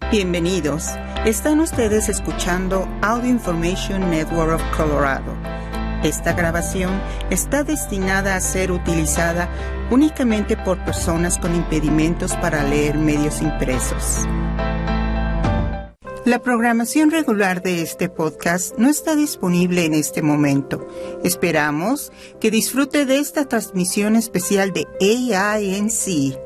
Bienvenidos. Están ustedes escuchando Audio Information Network of Colorado. Esta grabación está destinada a ser utilizada únicamente por personas con impedimentos para leer medios impresos. La programación regular de este podcast no está disponible en este momento. Esperamos que disfrute de esta transmisión especial de AINC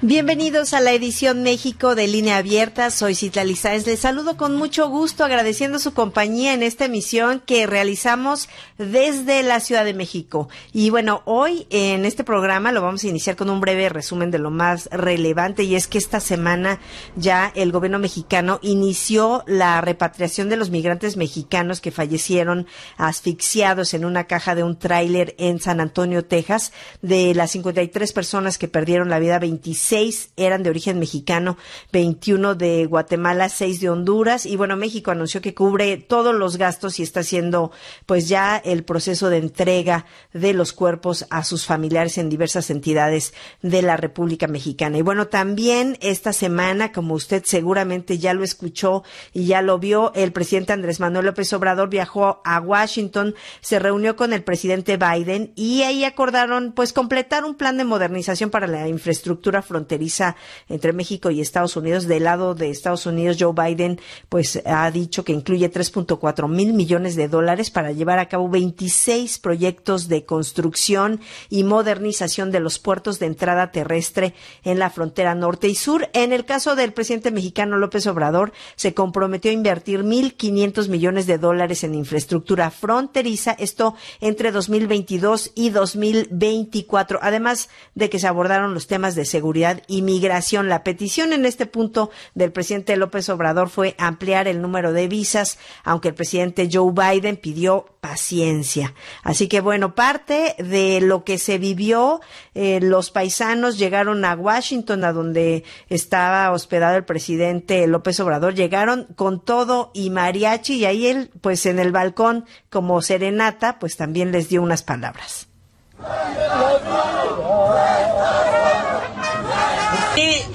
Bienvenidos a la edición México de Línea Abierta. Soy Citlali Sáenz. Les saludo con mucho gusto agradeciendo su compañía en esta emisión que realizamos desde la Ciudad de México. Y bueno, hoy en este programa lo vamos a iniciar con un breve resumen de lo más relevante y es que esta semana ya el gobierno mexicano inició la repatriación de los migrantes mexicanos que fallecieron asfixiados en una caja de un tráiler en San Antonio, Texas. De las 53 personas que perdieron la vida, 26 seis eran de origen mexicano, 21 de Guatemala, 6 de Honduras y bueno, México anunció que cubre todos los gastos y está haciendo pues ya el proceso de entrega de los cuerpos a sus familiares en diversas entidades de la República Mexicana. Y bueno, también esta semana, como usted seguramente ya lo escuchó y ya lo vio, el presidente Andrés Manuel López Obrador viajó a Washington, se reunió con el presidente Biden y ahí acordaron pues completar un plan de modernización para la infraestructura fronteriza entre México y Estados Unidos. Del lado de Estados Unidos, Joe Biden, pues ha dicho que incluye 3.4 mil millones de dólares para llevar a cabo 26 proyectos de construcción y modernización de los puertos de entrada terrestre en la frontera norte y sur. En el caso del presidente mexicano López Obrador, se comprometió a invertir 1.500 millones de dólares en infraestructura fronteriza, esto entre 2022 y 2024, además de que se abordaron los temas de seguridad Inmigración. La petición en este punto del presidente López Obrador fue ampliar el número de visas, aunque el presidente Joe Biden pidió paciencia. Así que bueno, parte de lo que se vivió, eh, los paisanos llegaron a Washington, a donde estaba hospedado el presidente López Obrador, llegaron con todo y mariachi y ahí él, pues en el balcón como serenata, pues también les dio unas palabras.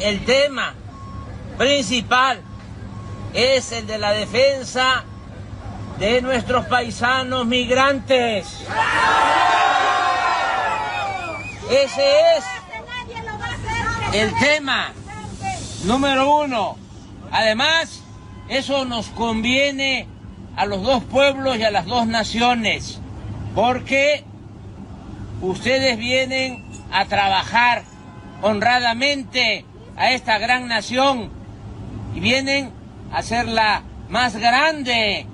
El tema principal es el de la defensa de nuestros paisanos migrantes. Ese es el tema número uno. Además, eso nos conviene a los dos pueblos y a las dos naciones, porque ustedes vienen a trabajar honradamente a esta gran nación y vienen a hacerla más grande.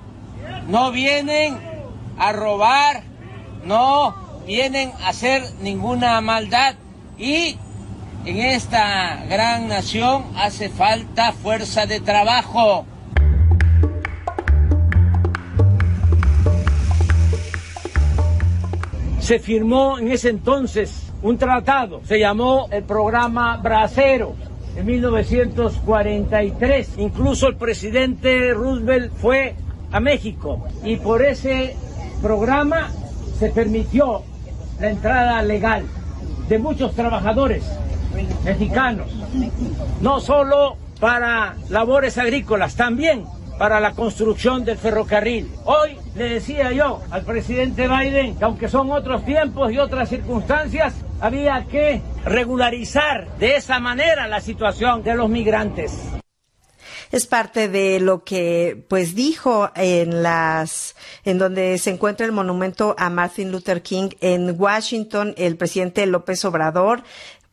No vienen a robar, no vienen a hacer ninguna maldad. Y en esta gran nación hace falta fuerza de trabajo. Se firmó en ese entonces un tratado, se llamó el programa Bracero en 1943. Incluso el presidente Roosevelt fue a México y por ese programa se permitió la entrada legal de muchos trabajadores mexicanos, no solo para labores agrícolas, también para la construcción del ferrocarril. Hoy le decía yo al presidente Biden que aunque son otros tiempos y otras circunstancias, había que regularizar de esa manera la situación de los migrantes. Es parte de lo que pues dijo en las en donde se encuentra el monumento a Martin Luther King en Washington el presidente López Obrador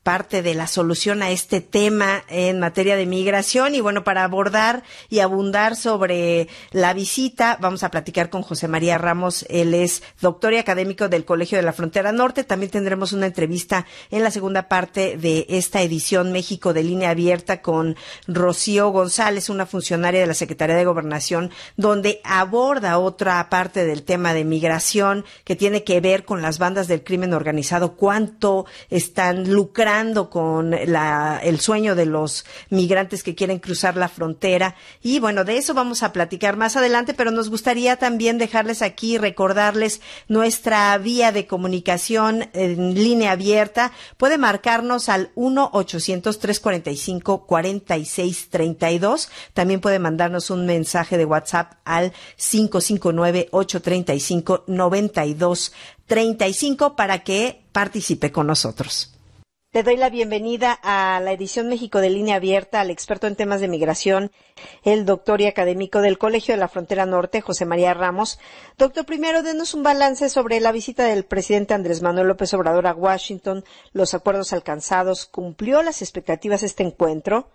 parte de la solución a este tema en materia de migración. Y bueno, para abordar y abundar sobre la visita, vamos a platicar con José María Ramos. Él es doctor y académico del Colegio de la Frontera Norte. También tendremos una entrevista en la segunda parte de esta edición México de línea abierta con Rocío González, una funcionaria de la Secretaría de Gobernación, donde aborda otra parte del tema de migración que tiene que ver con las bandas del crimen organizado, cuánto están lucrando con la, el sueño de los migrantes que quieren cruzar la frontera. Y bueno, de eso vamos a platicar más adelante, pero nos gustaría también dejarles aquí, recordarles nuestra vía de comunicación en línea abierta. Puede marcarnos al 1-800-345-4632. También puede mandarnos un mensaje de WhatsApp al 559-835-9235 para que participe con nosotros. Le doy la bienvenida a la edición México de Línea Abierta al experto en temas de migración, el doctor y académico del Colegio de la Frontera Norte, José María Ramos. Doctor, primero denos un balance sobre la visita del presidente Andrés Manuel López Obrador a Washington, los acuerdos alcanzados. ¿Cumplió las expectativas este encuentro?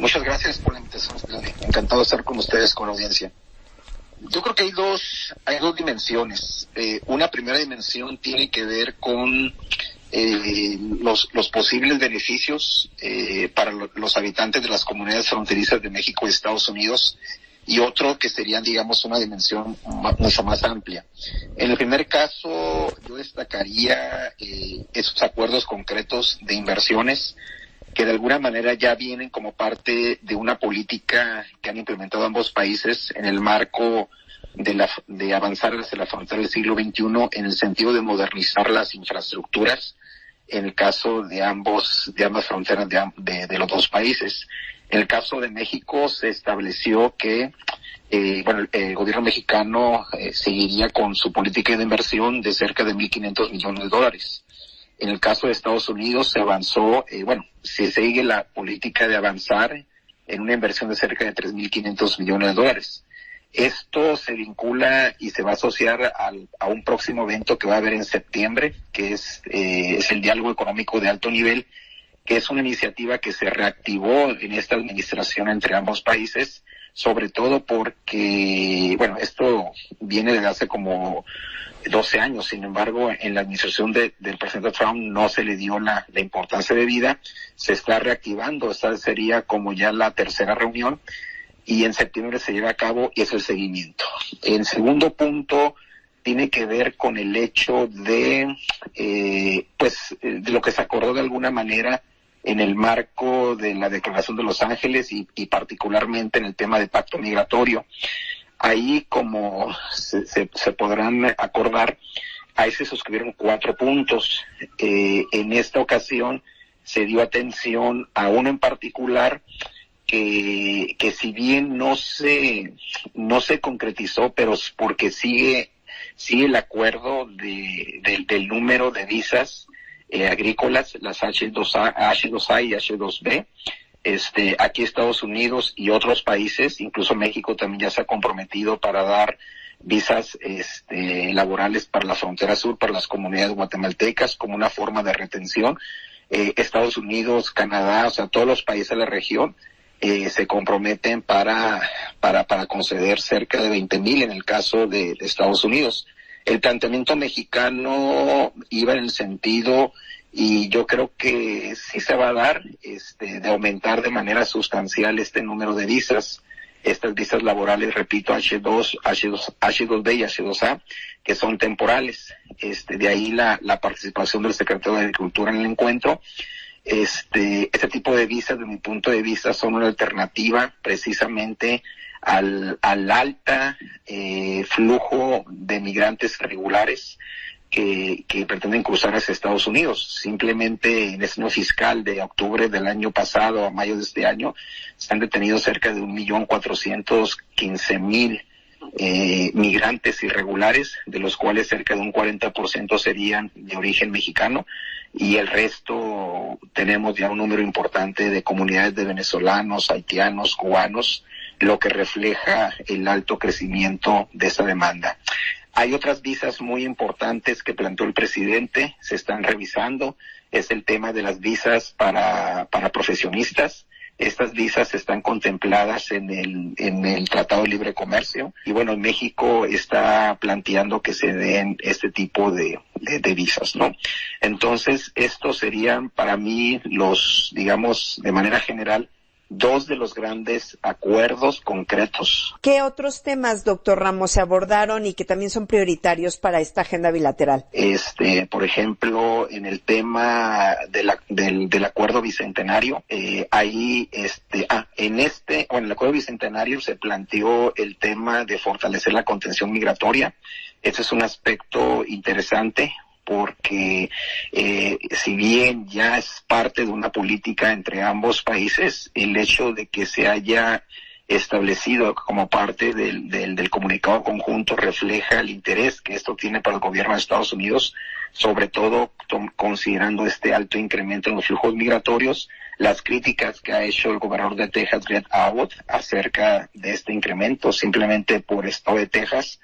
Muchas gracias por la invitación. Encantado de estar con ustedes, con la audiencia. Yo creo que hay dos, hay dos dimensiones. Eh, una primera dimensión tiene que ver con eh, los, los, posibles beneficios eh, para los habitantes de las comunidades fronterizas de México y Estados Unidos y otro que sería, digamos, una dimensión mucho más amplia. En el primer caso, yo destacaría eh, esos acuerdos concretos de inversiones que de alguna manera ya vienen como parte de una política que han implementado ambos países en el marco de, la, de avanzar hacia la frontera del siglo XXI en el sentido de modernizar las infraestructuras en el caso de ambos, de ambas fronteras de, de, los dos países. En el caso de México se estableció que eh, bueno, el gobierno mexicano eh, seguiría con su política de inversión de cerca de 1.500 millones de dólares. En el caso de Estados Unidos se avanzó, eh, bueno, se sigue la política de avanzar en una inversión de cerca de 3.500 millones de dólares. Esto se vincula y se va a asociar al, a un próximo evento que va a haber en septiembre, que es, eh, es el diálogo económico de alto nivel, que es una iniciativa que se reactivó en esta administración entre ambos países, sobre todo porque, bueno, esto viene desde hace como 12 años, sin embargo, en la administración de, del presidente Trump no se le dio la, la importancia de vida, se está reactivando, esta sería como ya la tercera reunión, y en septiembre se lleva a cabo y es el seguimiento. El segundo punto tiene que ver con el hecho de, eh, pues, de lo que se acordó de alguna manera en el marco de la Declaración de Los Ángeles y, particularmente en el tema de pacto migratorio. Ahí, como se, se, podrán acordar, ahí se suscribieron cuatro puntos. Eh, en esta ocasión se dio atención a uno en particular que, si bien no se, no se concretizó, pero porque sigue, sigue el acuerdo de, del número de visas eh, agrícolas, las H2A, H2A y H2B, este, aquí Estados Unidos y otros países, incluso México también ya se ha comprometido para dar visas este, laborales para la frontera sur, para las comunidades guatemaltecas, como una forma de retención. Eh, Estados Unidos, Canadá, o sea, todos los países de la región eh, se comprometen para, para, para conceder cerca de 20 mil en el caso de, Estados Unidos. El planteamiento mexicano iba en el sentido y yo creo que sí se va a dar este, de aumentar de manera sustancial este número de visas, estas visas laborales, repito, H2, H2, H2B y H2A, que son temporales. Este, de ahí la, la participación del secretario de Agricultura en el encuentro este, este tipo de visas, de mi punto de vista, son una alternativa precisamente al, al alta eh, flujo de migrantes regulares que, que, pretenden cruzar hacia Estados Unidos. Simplemente en el año fiscal de octubre del año pasado a mayo de este año se han detenido cerca de un millón cuatrocientos quince mil eh, migrantes irregulares, de los cuales cerca de un 40% serían de origen mexicano y el resto tenemos ya un número importante de comunidades de venezolanos, haitianos, cubanos lo que refleja el alto crecimiento de esta demanda. Hay otras visas muy importantes que planteó el presidente, se están revisando. Es el tema de las visas para, para profesionistas. Estas visas están contempladas en el, en el Tratado de Libre Comercio y bueno, México está planteando que se den este tipo de, de, de, visas, ¿no? Entonces, estos serían para mí los, digamos, de manera general, dos de los grandes acuerdos concretos. ¿Qué otros temas, doctor Ramos, se abordaron y que también son prioritarios para esta agenda bilateral? Este, por ejemplo, en el tema de la, del, del, acuerdo bicentenario, eh, ahí, este, ah, en este, o en el acuerdo bicentenario se planteó el tema de fortalecer la contención migratoria. Ese es un aspecto interesante porque eh, si bien ya es parte de una política entre ambos países, el hecho de que se haya establecido como parte del, del, del, comunicado conjunto refleja el interés que esto tiene para el gobierno de Estados Unidos, sobre todo considerando este alto incremento en los flujos migratorios, las críticas que ha hecho el gobernador de Texas, Greg Abbott, acerca de este incremento, simplemente por estado de Texas,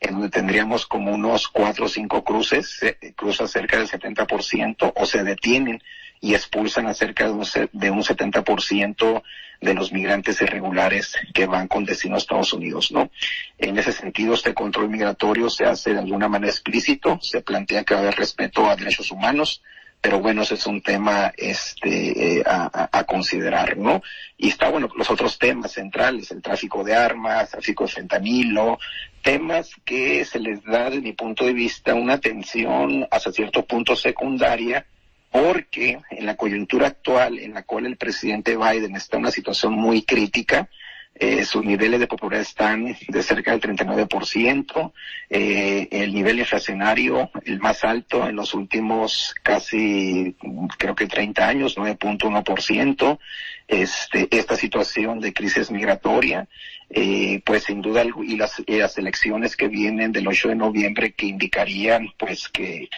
en donde tendríamos como unos cuatro o cinco cruces, se cruza cerca del 70% o se detienen y expulsan a cerca de un, de un 70% de los migrantes irregulares que van con destino a Estados Unidos, ¿no? En ese sentido, este control migratorio se hace de alguna manera explícito, se plantea que va a haber respeto a derechos humanos, pero bueno, ese es un tema este eh, a, a, considerar, ¿no? Y está bueno los otros temas centrales, el tráfico de armas, tráfico de fentanilo, temas que se les da desde mi punto de vista una atención hasta cierto punto secundaria, porque en la coyuntura actual en la cual el presidente Biden está en una situación muy crítica, eh, sus niveles de popularidad están de cerca del 39%, eh, el nivel inflacionario el más alto en los últimos casi creo que 30 años, 9.1%, este, esta situación de crisis migratoria, eh, pues sin duda y las, las elecciones que vienen del 8 de noviembre que indicarían pues que,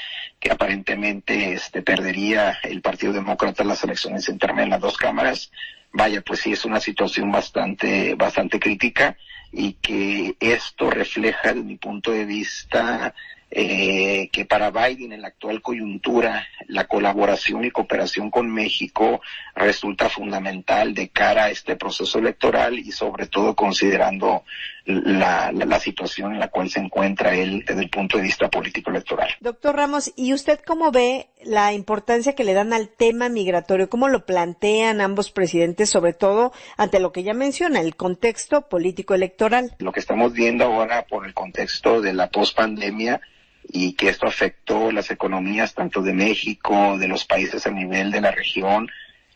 aparentemente este, perdería el Partido Demócrata las elecciones en las dos cámaras, vaya, pues sí es una situación bastante, bastante crítica y que esto refleja, desde mi punto de vista, eh, que para Biden en la actual coyuntura la colaboración y cooperación con México resulta fundamental de cara a este proceso electoral y sobre todo considerando la, la, la, situación en la cual se encuentra él desde el punto de vista político electoral. Doctor Ramos, ¿y usted cómo ve la importancia que le dan al tema migratorio? ¿Cómo lo plantean ambos presidentes, sobre todo ante lo que ya menciona, el contexto político electoral? Lo que estamos viendo ahora por el contexto de la pospandemia y que esto afectó las economías tanto de México, de los países a nivel de la región,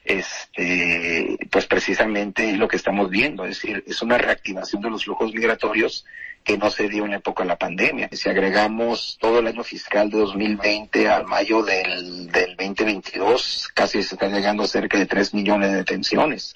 este, pues precisamente lo que estamos viendo, es decir, es una reactivación de los flujos migratorios que no se dio en la época de la pandemia. Si agregamos todo el año fiscal de 2020 al mayo del, del 2022, casi se están llegando a cerca de 3 millones de detenciones.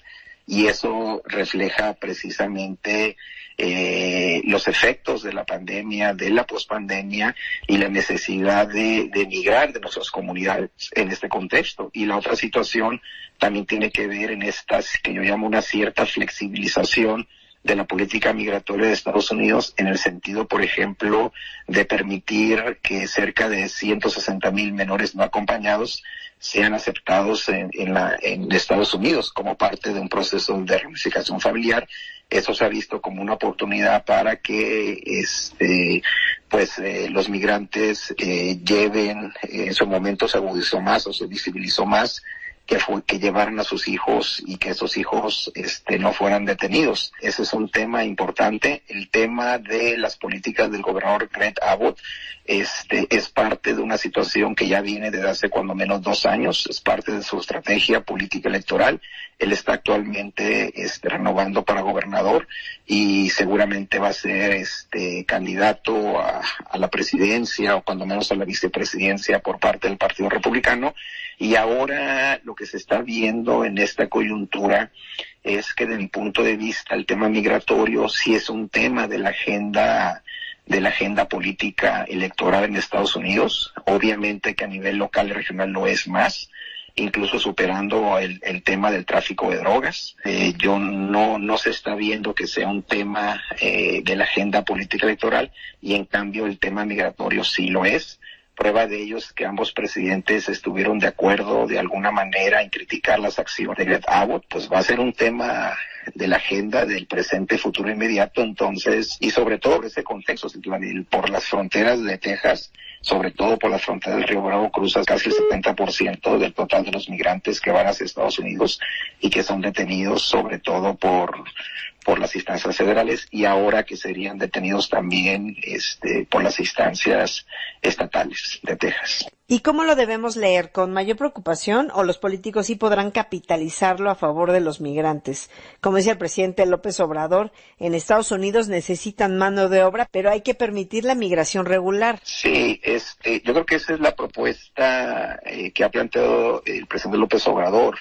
Y eso refleja precisamente eh, los efectos de la pandemia, de la pospandemia y la necesidad de, de migrar de nuestras comunidades en este contexto. Y la otra situación también tiene que ver en estas que yo llamo una cierta flexibilización de la política migratoria de Estados Unidos en el sentido, por ejemplo, de permitir que cerca de 160 mil menores no acompañados sean aceptados en, en, la, en Estados Unidos como parte de un proceso de reunificación familiar. Eso se ha visto como una oportunidad para que este pues eh, los migrantes eh, lleven en su momento se agudizó más o se visibilizó más que fue que llevaran a sus hijos y que esos hijos este no fueran detenidos. Ese es un tema importante. El tema de las políticas del gobernador Greg Abbott este es parte de una situación que ya viene desde hace cuando menos dos años, es parte de su estrategia política electoral. Él está actualmente este, renovando para gobernador y seguramente va a ser este candidato a, a la presidencia o cuando menos a la vicepresidencia por parte del Partido Republicano y ahora lo que se está viendo en esta coyuntura es que desde mi punto de vista el tema migratorio sí es un tema de la agenda de la agenda política electoral en Estados Unidos. Obviamente que a nivel local y regional no es más, incluso superando el, tema del tráfico de drogas. Eh, yo no, no se está viendo que sea un tema eh, de la agenda política electoral y en cambio el tema migratorio sí lo es. Prueba de ello es que ambos presidentes estuvieron de acuerdo de alguna manera en criticar las acciones de Greg Abbott, pues va a ser un tema de la agenda del presente, futuro inmediato, entonces, y sobre todo por ese contexto, por las fronteras de Texas, sobre todo por la frontera del Río Bravo, cruza casi el 70% del total de los migrantes que van hacia Estados Unidos y que son detenidos sobre todo por por las instancias federales y ahora que serían detenidos también este, por las instancias estatales de Texas. ¿Y cómo lo debemos leer? ¿Con mayor preocupación o los políticos sí podrán capitalizarlo a favor de los migrantes? Como decía el presidente López Obrador, en Estados Unidos necesitan mano de obra, pero hay que permitir la migración regular. Sí, este, yo creo que esa es la propuesta eh, que ha planteado el presidente López Obrador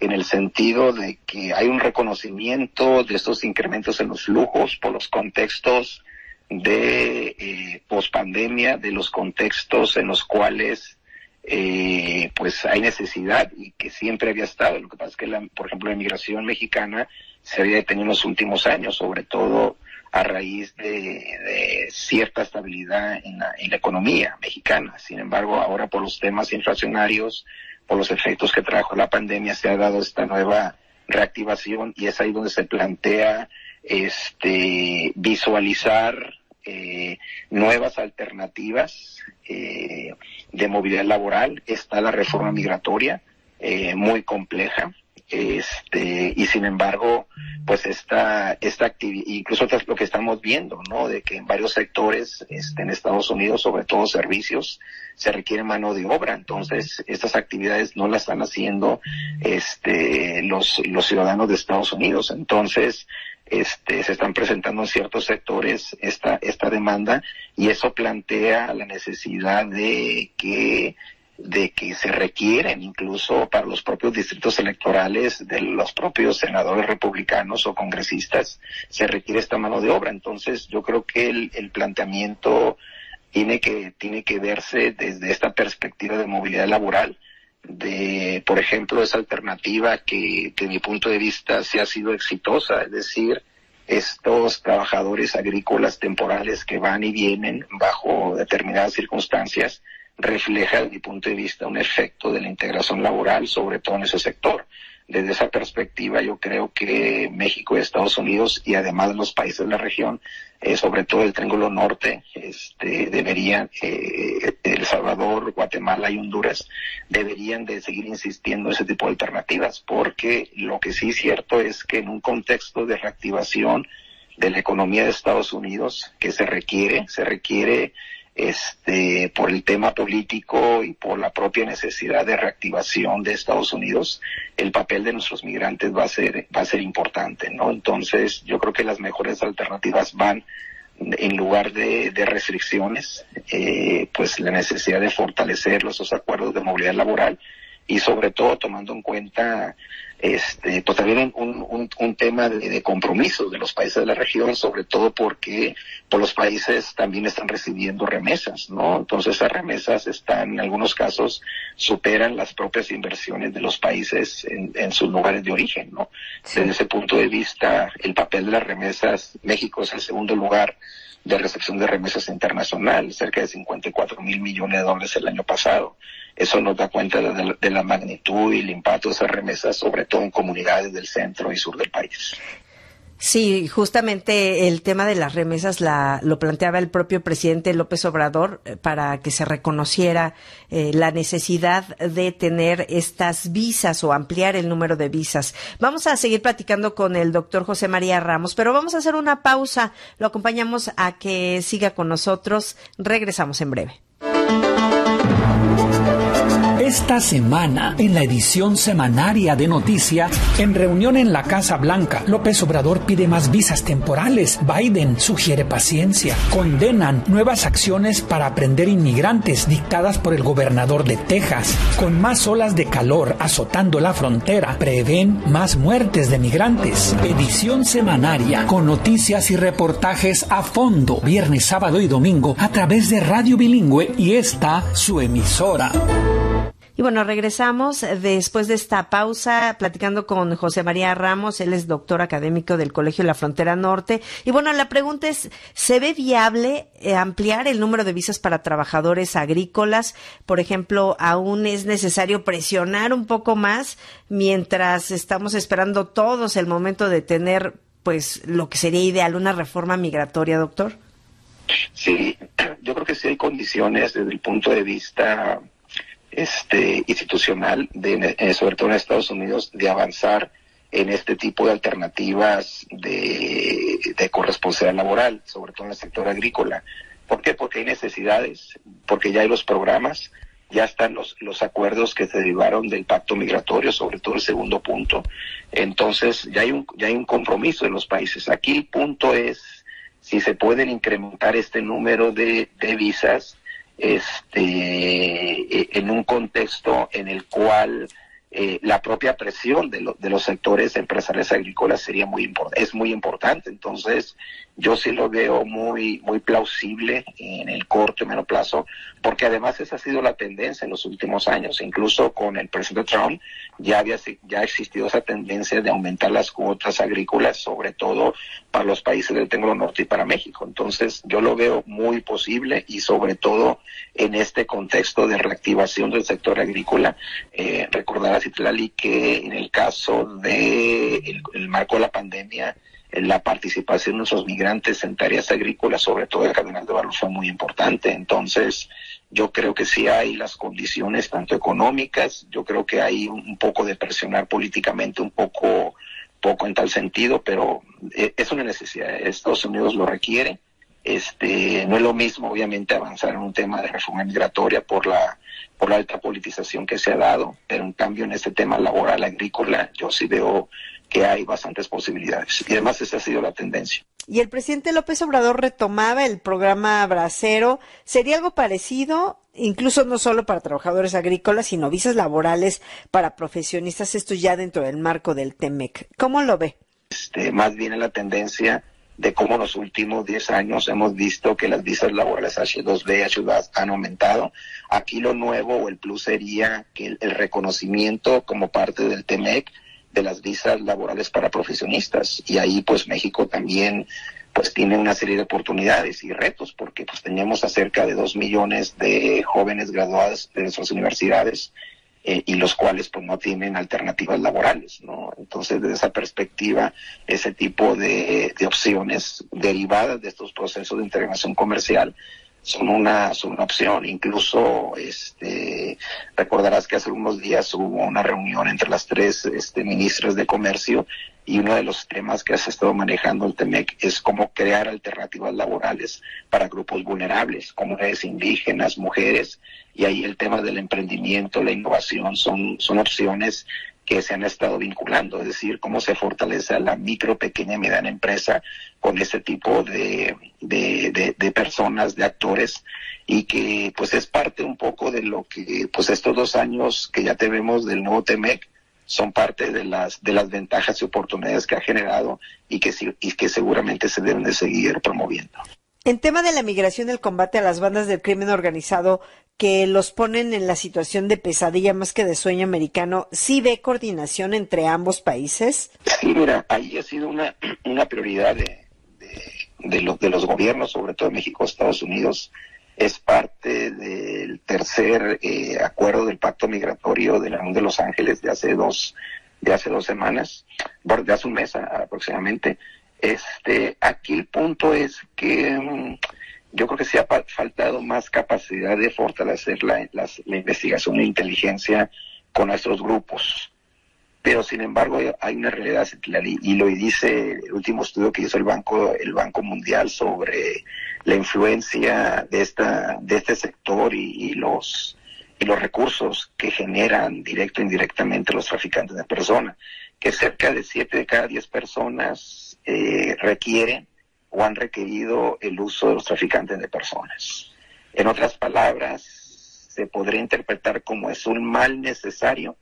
en el sentido de que hay un reconocimiento de estos incrementos en los flujos por los contextos de eh, pospandemia, de los contextos en los cuales eh, pues hay necesidad y que siempre había estado. Lo que pasa es que, la, por ejemplo, la inmigración mexicana se había detenido en los últimos años, sobre todo a raíz de, cierta estabilidad en la, en la economía mexicana. Sin embargo, ahora por los temas inflacionarios, por los efectos que trajo la pandemia, se ha dado esta nueva reactivación y es ahí donde se plantea este visualizar eh, nuevas alternativas eh, de movilidad laboral. Está la reforma migratoria, eh, muy compleja, este y sin embargo pues esta esta actividad incluso lo que estamos viendo no de que en varios sectores este, en Estados Unidos sobre todo servicios se requiere mano de obra. Entonces estas actividades no las están haciendo este los los ciudadanos de Estados Unidos. Entonces este, se están presentando en ciertos sectores esta, esta demanda y eso plantea la necesidad de que de que se requieren incluso para los propios distritos electorales de los propios senadores republicanos o congresistas, se requiere esta mano de obra. Entonces yo creo que el, el planteamiento tiene que, tiene que verse desde esta perspectiva de movilidad laboral, de, por ejemplo, esa alternativa que, que mi punto de vista sí ha sido exitosa, es decir, estos trabajadores agrícolas temporales que van y vienen bajo determinadas circunstancias, refleja, desde mi punto de vista, un efecto de la integración laboral, sobre todo en ese sector. Desde esa perspectiva, yo creo que México Estados Unidos, y además los países de la región, eh, sobre todo el Triángulo Norte, este, deberían, eh, El Salvador, Guatemala y Honduras, deberían de seguir insistiendo en ese tipo de alternativas, porque lo que sí es cierto es que en un contexto de reactivación de la economía de Estados Unidos, que se requiere, se requiere este, por el tema político y por la propia necesidad de reactivación de Estados Unidos, el papel de nuestros migrantes va a ser, va a ser importante, ¿no? Entonces, yo creo que las mejores alternativas van en lugar de, de restricciones, eh, pues la necesidad de fortalecer los acuerdos de movilidad laboral y sobre todo tomando en cuenta este, pues también un, un, un tema de, de, compromiso de los países de la región, sobre todo porque pues, los países también están recibiendo remesas, ¿no? Entonces esas remesas están, en algunos casos, superan las propias inversiones de los países en, en sus lugares de origen, ¿no? Desde ese punto de vista, el papel de las remesas, México es el segundo lugar de recepción de remesas internacional, cerca de 54 mil millones de dólares el año pasado. Eso nos da cuenta de, la magnitud y el impacto de esas remesas, sobre todo en comunidades del centro y sur del país. Sí, justamente el tema de las remesas la, lo planteaba el propio presidente López Obrador eh, para que se reconociera eh, la necesidad de tener estas visas o ampliar el número de visas. Vamos a seguir platicando con el doctor José María Ramos, pero vamos a hacer una pausa. Lo acompañamos a que siga con nosotros. Regresamos en breve. Esta semana, en la edición semanaria de Noticia, en reunión en la Casa Blanca, López Obrador pide más visas temporales. Biden sugiere paciencia. Condenan nuevas acciones para aprender inmigrantes dictadas por el gobernador de Texas. Con más olas de calor azotando la frontera, prevén más muertes de migrantes. Edición semanaria con noticias y reportajes a fondo, viernes, sábado y domingo a través de Radio Bilingüe y esta su emisora. Y bueno, regresamos después de esta pausa platicando con José María Ramos, él es doctor académico del Colegio la Frontera Norte. Y bueno, la pregunta es, ¿se ve viable eh, ampliar el número de visas para trabajadores agrícolas? Por ejemplo, ¿aún es necesario presionar un poco más mientras estamos esperando todos el momento de tener pues lo que sería ideal, una reforma migratoria, doctor? Sí, yo creo que sí hay condiciones desde el punto de vista este, institucional, de, eh, sobre todo en Estados Unidos, de avanzar en este tipo de alternativas de, de corresponsabilidad laboral, sobre todo en el sector agrícola. ¿Por qué? Porque hay necesidades, porque ya hay los programas, ya están los, los acuerdos que se derivaron del pacto migratorio, sobre todo el segundo punto. Entonces, ya hay un, ya hay un compromiso de los países. Aquí el punto es si se pueden incrementar este número de, de visas este, e, en un contexto en el cual eh, la propia presión de, de, los sectores empresariales agrícolas sería muy es muy importante. Entonces, yo sí lo veo muy, muy plausible en el corto y medio plazo, porque además esa ha sido la tendencia en los últimos años. Incluso con el presidente Trump ya había ya ha existido esa tendencia de aumentar las cuotas agrícolas, sobre todo para los países del Triángulo Norte y para México. Entonces, yo lo veo muy posible y sobre todo en este contexto de reactivación del sector agrícola. Eh, recordarás Citlali, que en el caso de el, marco de la pandemia, la participación de nuestros migrantes en tareas agrícolas, sobre todo el Cardenal de Valor, fue muy importante. Entonces, yo creo que sí hay las condiciones, tanto económicas, yo creo que hay un, poco de presionar políticamente, un poco, poco en tal sentido, pero eh, es una necesidad. Estados Unidos lo requiere. Este, no es lo mismo, obviamente, avanzar en un tema de reforma migratoria por la por la alta politización que se ha dado, pero en cambio en este tema laboral agrícola yo sí veo que hay bastantes posibilidades y además esa ha sido la tendencia. Y el presidente López Obrador retomaba el programa Bracero. ¿Sería algo parecido? Incluso no solo para trabajadores agrícolas, sino visas laborales para profesionistas, esto ya dentro del marco del TEMEC. ¿Cómo lo ve? Este, más bien en la tendencia de cómo en los últimos 10 años hemos visto que las visas laborales H2B, H2A han aumentado. Aquí lo nuevo o el plus sería que el, reconocimiento como parte del TEMEC de las visas laborales para profesionistas. Y ahí pues México también pues tiene una serie de oportunidades y retos porque pues tenemos a cerca de 2 millones de jóvenes graduados de nuestras universidades eh, y los cuales pues no tienen alternativas laborales, ¿no? Entonces, desde esa perspectiva, ese tipo de, de opciones derivadas de estos procesos de integración comercial son una, son una opción. Incluso, este, recordarás que hace unos días hubo una reunión entre las tres este, ministras de comercio y uno de los temas que has estado manejando el TEMEC es cómo crear alternativas laborales para grupos vulnerables, comunidades indígenas, mujeres, y ahí el tema del emprendimiento, la innovación son, son opciones que se han estado vinculando, es decir, cómo se fortalece a la micro, pequeña y mediana empresa con ese tipo de, de, de, personas, de actores, y que pues es parte un poco de lo que pues estos dos años que ya tenemos del nuevo TEMEC son parte de las, de las ventajas y oportunidades que ha generado y que, y que seguramente se deben de seguir promoviendo. En tema de la migración del combate a las bandas del crimen organizado que los ponen en la situación de pesadilla más que de sueño americano, ¿sí ve coordinación entre ambos países? Sí, mira, ahí ha sido una, una prioridad de, de, de los gobiernos, sobre todo de México, Estados Unidos, es parte del tercer eh, acuerdo del pacto migratorio de la Unión de Los Ángeles de hace dos de hace dos semanas, de hace un mes aproximadamente. Este, aquí el punto es que mm, yo creo que se ha faltado más capacidad de fortalecer la, la, la investigación e inteligencia con nuestros grupos. Pero sin embargo hay una realidad y lo dice el último estudio que hizo el banco el banco mundial sobre la influencia de esta de este sector y, los y los recursos que generan directo e indirectamente los traficantes de personas que cerca de siete de cada diez personas eh, requieren o han requerido el uso de los traficantes de personas en otras palabras se podría interpretar como es un mal necesario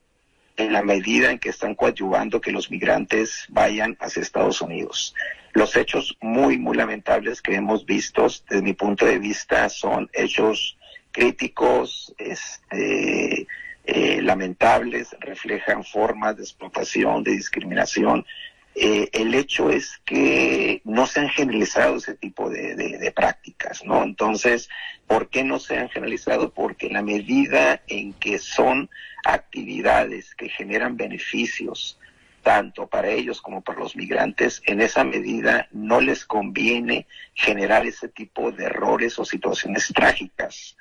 en la medida en que están coadyuvando que los migrantes vayan hacia Estados Unidos. Los hechos muy, muy lamentables que hemos visto, desde mi punto de vista, son hechos críticos, este, eh, lamentables, reflejan formas de explotación, de discriminación. Eh, el hecho es que no se han generalizado ese tipo de, de, prácticas, ¿no? Entonces, ¿por qué no se han generalizado? Porque en la medida en que son actividades que generan beneficios, tanto para ellos como para los migrantes, en esa medida no les conviene generar ese tipo de errores o situaciones trágicas.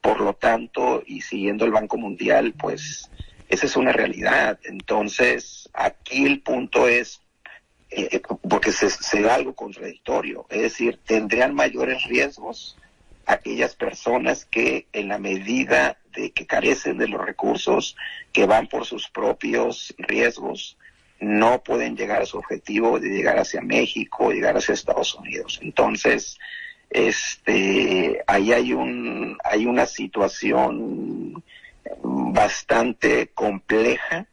Por lo tanto, y siguiendo el Banco Mundial, pues esa es una realidad. Entonces, aquí el punto es, eh, eh, porque se, se da algo contradictorio, es decir, tendrían mayores riesgos aquellas personas que en la medida de que carecen de los recursos, que van por sus propios riesgos, no pueden llegar a su objetivo de llegar hacia México, llegar hacia Estados Unidos. Entonces, este, ahí hay un, hay una situación bastante compleja,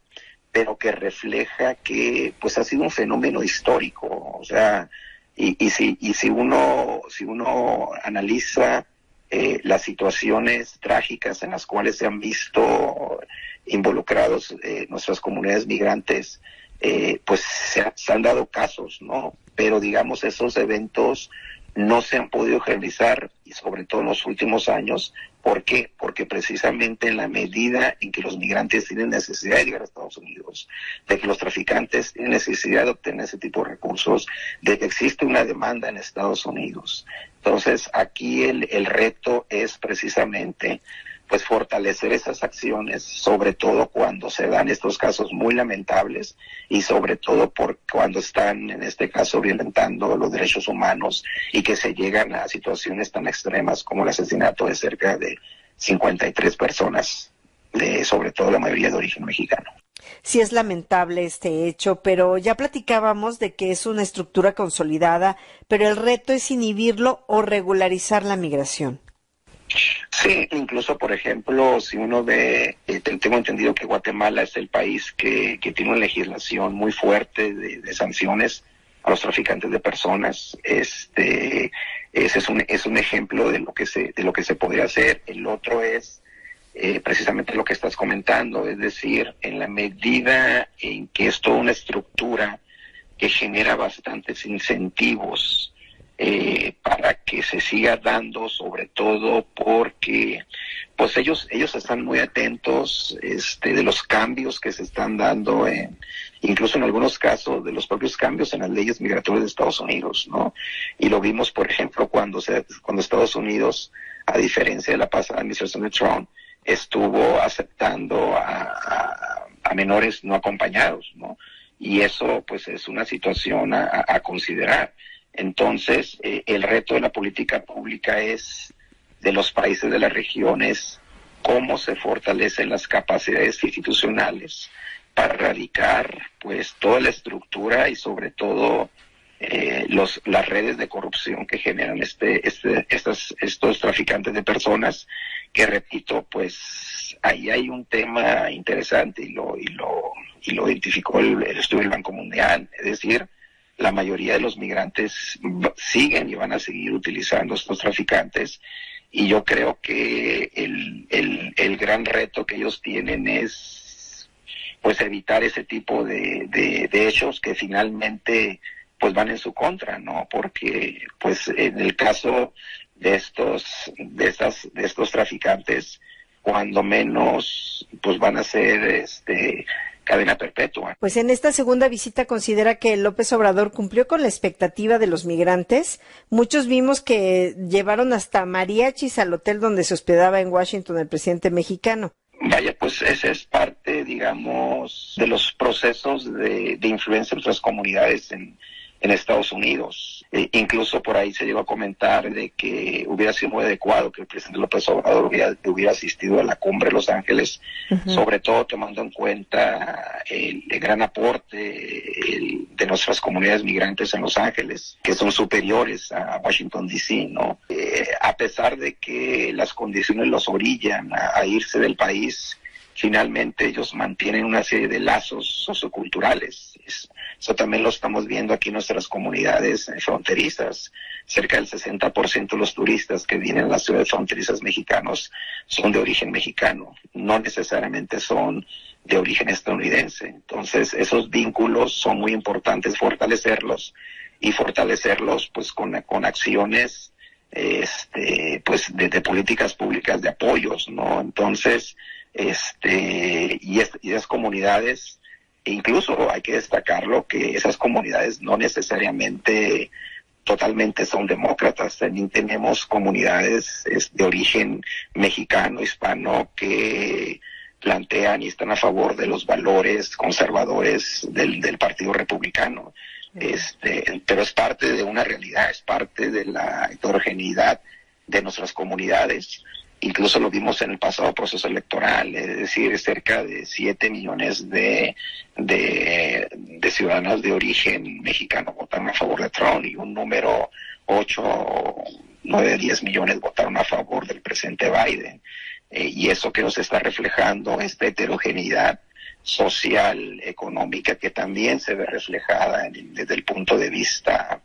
pero que refleja que, pues, ha sido un fenómeno histórico, o sea, y, y si, y si uno, si uno analiza eh, las situaciones trágicas en las cuales se han visto involucrados eh, nuestras comunidades migrantes, eh, pues se, han dado casos, ¿no? Pero digamos, esos eventos no se han podido realizar, y sobre todo en los últimos años. ¿Por qué? Porque precisamente en la medida en que los migrantes tienen necesidad de llegar a Estados Unidos, de que los traficantes tienen necesidad de obtener ese tipo de recursos, de que existe una demanda en Estados Unidos. Entonces, aquí el, el reto es precisamente pues fortalecer esas acciones, sobre todo cuando se dan estos casos muy lamentables y sobre todo por cuando están, en este caso, violentando los derechos humanos y que se llegan a situaciones tan extremas como el asesinato de cerca de 53 personas, de, sobre todo la mayoría de origen mexicano. Sí es lamentable este hecho, pero ya platicábamos de que es una estructura consolidada, pero el reto es inhibirlo o regularizar la migración. Sí, incluso, por ejemplo, si uno ve, eh, tengo entendido que Guatemala es el país que, tiene una legislación muy fuerte de, sanciones a los traficantes de personas. Este, ese es un, es un ejemplo de lo que se, de lo que se podría hacer. El otro es eh, precisamente lo que estás comentando, es decir, en la medida en que es toda una estructura que genera bastantes incentivos eh, para que se siga dando, sobre todo porque pues ellos ellos están muy atentos este, de los cambios que se están dando en incluso en algunos casos de los propios cambios en las leyes migratorias de Estados Unidos, ¿no? Y lo vimos, por ejemplo, cuando se cuando Estados Unidos, a diferencia de la pasada administración de Trump, estuvo aceptando a, a, menores no acompañados, ¿no? Y eso, pues, es una situación a, a considerar. Entonces, eh, el reto de la política pública es de los países de las regiones cómo se fortalecen las capacidades institucionales para erradicar pues toda la estructura y sobre todo eh, los, las redes de corrupción que generan este, este, estas, estos traficantes de personas, que repito, pues ahí hay un tema interesante y lo, y lo, y lo identificó el, el estudio del Banco Mundial, es decir, la mayoría de los migrantes siguen y van a seguir utilizando estos traficantes y yo creo que el, el, gran reto que ellos tienen es pues evitar ese tipo de, de, hechos que finalmente pues van en su contra, ¿no? Porque pues en el caso de estos de estas de estos traficantes cuando menos pues van a ser este cadena perpetua. Pues en esta segunda visita considera que López Obrador cumplió con la expectativa de los migrantes. Muchos vimos que llevaron hasta mariachis al hotel donde se hospedaba en Washington el presidente mexicano. Vaya, pues ese es parte, digamos, de los procesos de, de influencia en otras comunidades en, en Estados Unidos. E incluso por ahí se llegó a comentar de que hubiera sido muy adecuado que el presidente López Obrador hubiera, asistido a la cumbre de Los Ángeles, sobre todo tomando en cuenta el, gran aporte de nuestras comunidades migrantes en Los Ángeles, que son superiores a Washington D.C., ¿no? Eh, a pesar de que las condiciones los orillan a irse del país, finalmente ellos mantienen una serie de lazos socioculturales. Eso también lo estamos viendo aquí en nuestras comunidades fronterizas. Cerca del 60% de los turistas que vienen a las ciudades fronterizas mexicanos son de origen mexicano, no necesariamente son de origen estadounidense. Entonces, esos vínculos son muy importantes fortalecerlos y fortalecerlos pues con, con acciones este pues de, políticas públicas de apoyos, ¿no? Entonces, este y, y esas comunidades incluso hay que destacarlo que esas comunidades no necesariamente totalmente son demócratas. También tenemos comunidades de origen mexicano, hispano, que plantean y están a favor de los valores conservadores del, del Partido Republicano. Este, pero es parte de una realidad, es parte de la heterogeneidad de nuestras comunidades. Incluso lo vimos en el pasado proceso electoral, es decir, cerca de 7 millones de, de, de ciudadanos de origen mexicano votaron a favor de Trump y un número 8, 9, 10 millones votaron a favor del presidente Biden. Eh, y eso que nos está reflejando, esta heterogeneidad social, económica, que también se ve reflejada desde el punto de vista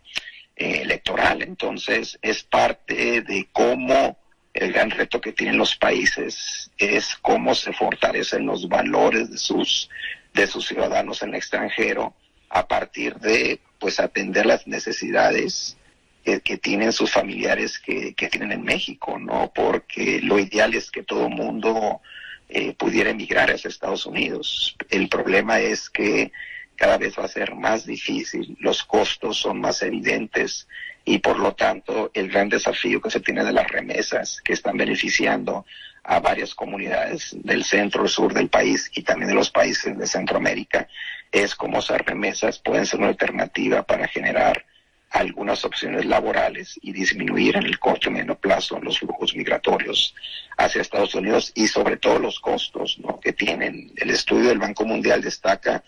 eh, electoral. Entonces, es parte de cómo el gran reto que tienen los países es cómo se fortalecen los valores de sus, de sus ciudadanos en el extranjero a partir de pues atender las necesidades que, tienen sus familiares que, que, tienen en México, ¿no? Porque lo ideal es que todo mundo eh, pudiera emigrar a Estados Unidos. El problema es que cada vez va a ser más difícil, los costos son más evidentes y por lo tanto el gran desafío que se tiene de las remesas que están beneficiando a varias comunidades del centro sur del país y también de los países de Centroamérica es cómo esas remesas pueden ser una alternativa para generar algunas opciones laborales y disminuir en el corto y medio plazo los flujos migratorios hacia Estados Unidos y sobre todo los costos que tienen. El estudio del Banco Mundial destaca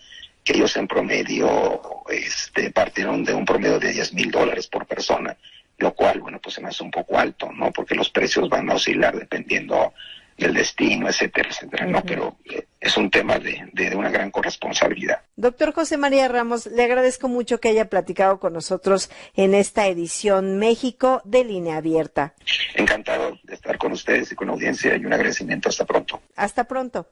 que ellos en promedio este, partieron de un promedio de 10 mil dólares por persona, lo cual, bueno, pues se me hace un poco alto, ¿no? Porque los precios van a oscilar dependiendo del destino, etcétera, etcétera, ¿no? Pero eh, es un tema de, de, una gran corresponsabilidad. Doctor José María Ramos, le agradezco mucho que haya platicado con nosotros en esta edición México de Línea Abierta. Encantado de estar con ustedes y con la audiencia y un agradecimiento. Hasta pronto. Hasta pronto.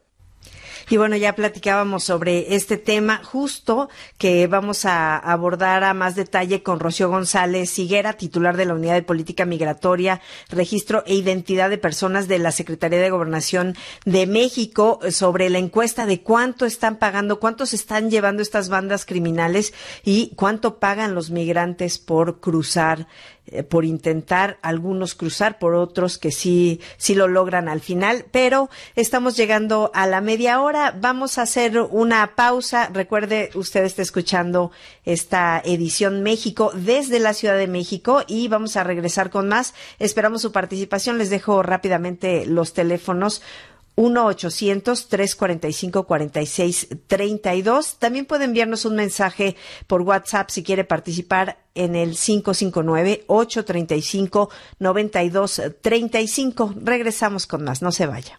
Y bueno, ya platicábamos sobre este tema justo que vamos a abordar a más detalle con Rocío González Higuera, titular de la Unidad de Política Migratoria, Registro e Identidad de Personas de la Secretaría de Gobernación de México, sobre la encuesta de cuánto están pagando, cuánto se están llevando estas bandas criminales y cuánto pagan los migrantes por cruzar eh, por intentar algunos cruzar, por otros que sí, sí lo logran al final, pero estamos llegando a la media hora. Vamos a hacer una pausa. Recuerde, usted está escuchando esta edición México desde la Ciudad de México y vamos a regresar con más. Esperamos su participación. Les dejo rápidamente los teléfonos 1-800-345-4632. También puede enviarnos un mensaje por WhatsApp si quiere participar en el 559-835-9235. Regresamos con más, no se vaya.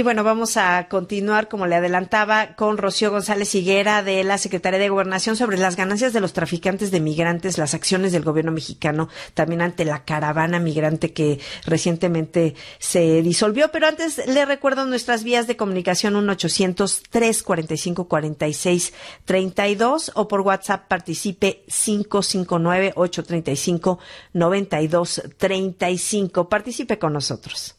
Y bueno, vamos a continuar, como le adelantaba, con Rocío González Higuera de la Secretaría de Gobernación sobre las ganancias de los traficantes de migrantes, las acciones del gobierno mexicano, también ante la caravana migrante que recientemente se disolvió. Pero antes le recuerdo nuestras vías de comunicación 1 800 345 46 32 o por WhatsApp participe 559 835 92 35. Participe con nosotros.